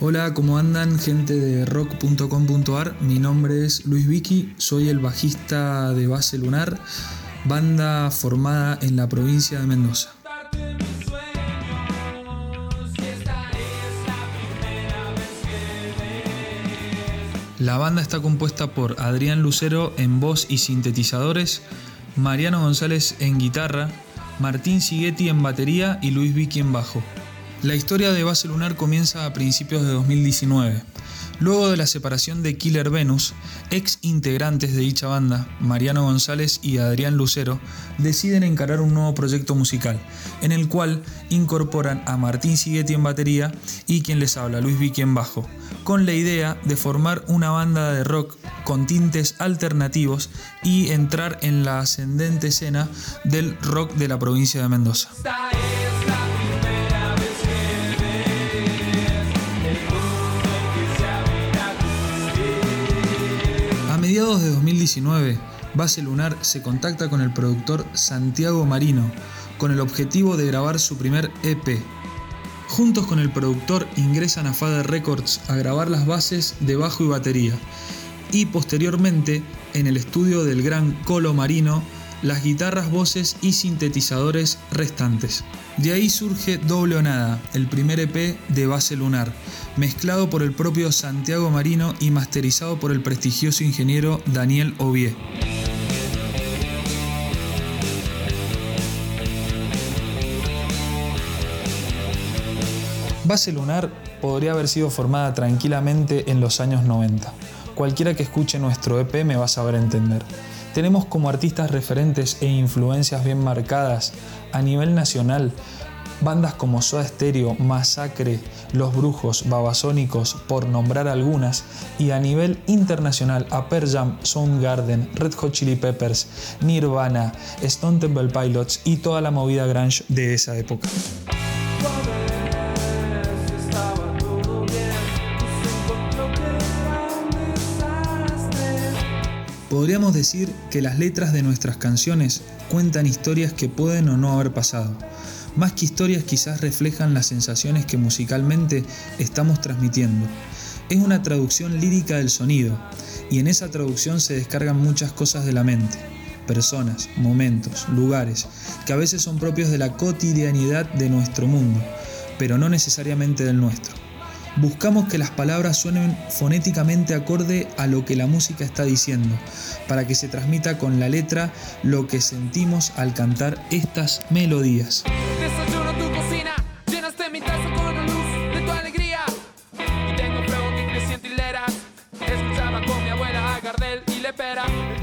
Hola, ¿cómo andan gente de rock.com.ar? Mi nombre es Luis Vicky, soy el bajista de Base Lunar, banda formada en la provincia de Mendoza. La banda está compuesta por Adrián Lucero en voz y sintetizadores, Mariano González en guitarra, Martín Sigeti en batería y Luis Vicky en bajo. La historia de Base Lunar comienza a principios de 2019. Luego de la separación de Killer Venus, ex integrantes de dicha banda, Mariano González y Adrián Lucero, deciden encarar un nuevo proyecto musical, en el cual incorporan a Martín Sigeti en batería y quien les habla, Luis Vicky en bajo, con la idea de formar una banda de rock con tintes alternativos y entrar en la ascendente escena del rock de la provincia de Mendoza. Mediados de 2019, Base Lunar se contacta con el productor Santiago Marino con el objetivo de grabar su primer EP. Juntos con el productor ingresan a Fader Records a grabar las bases de bajo y batería y posteriormente en el estudio del gran Colo Marino las guitarras, voces y sintetizadores restantes. De ahí surge Doble o el primer EP de Base Lunar, mezclado por el propio Santiago Marino y masterizado por el prestigioso ingeniero Daniel Ovie. Base Lunar podría haber sido formada tranquilamente en los años 90. Cualquiera que escuche nuestro EP me va a saber entender. Tenemos como artistas referentes e influencias bien marcadas a nivel nacional bandas como Soda Stereo, Masacre, Los Brujos, Babasónicos, por nombrar algunas, y a nivel internacional a Pearl Jam, Soundgarden, Red Hot Chili Peppers, Nirvana, Stone Temple Pilots y toda la movida grunge de esa época. Podríamos decir que las letras de nuestras canciones cuentan historias que pueden o no haber pasado. Más que historias quizás reflejan las sensaciones que musicalmente estamos transmitiendo. Es una traducción lírica del sonido, y en esa traducción se descargan muchas cosas de la mente, personas, momentos, lugares, que a veces son propios de la cotidianidad de nuestro mundo, pero no necesariamente del nuestro. Buscamos que las palabras suenen fonéticamente acorde a lo que la música está diciendo, para que se transmita con la letra lo que sentimos al cantar estas melodías.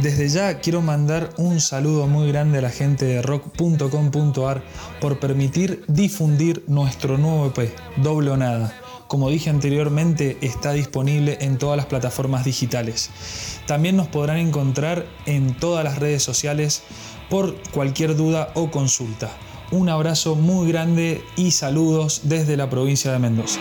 Desde ya quiero mandar un saludo muy grande a la gente de rock.com.ar por permitir difundir nuestro nuevo EP, Doble o Nada como dije anteriormente, está disponible en todas las plataformas digitales. También nos podrán encontrar en todas las redes sociales por cualquier duda o consulta. Un abrazo muy grande y saludos desde la provincia de Mendoza.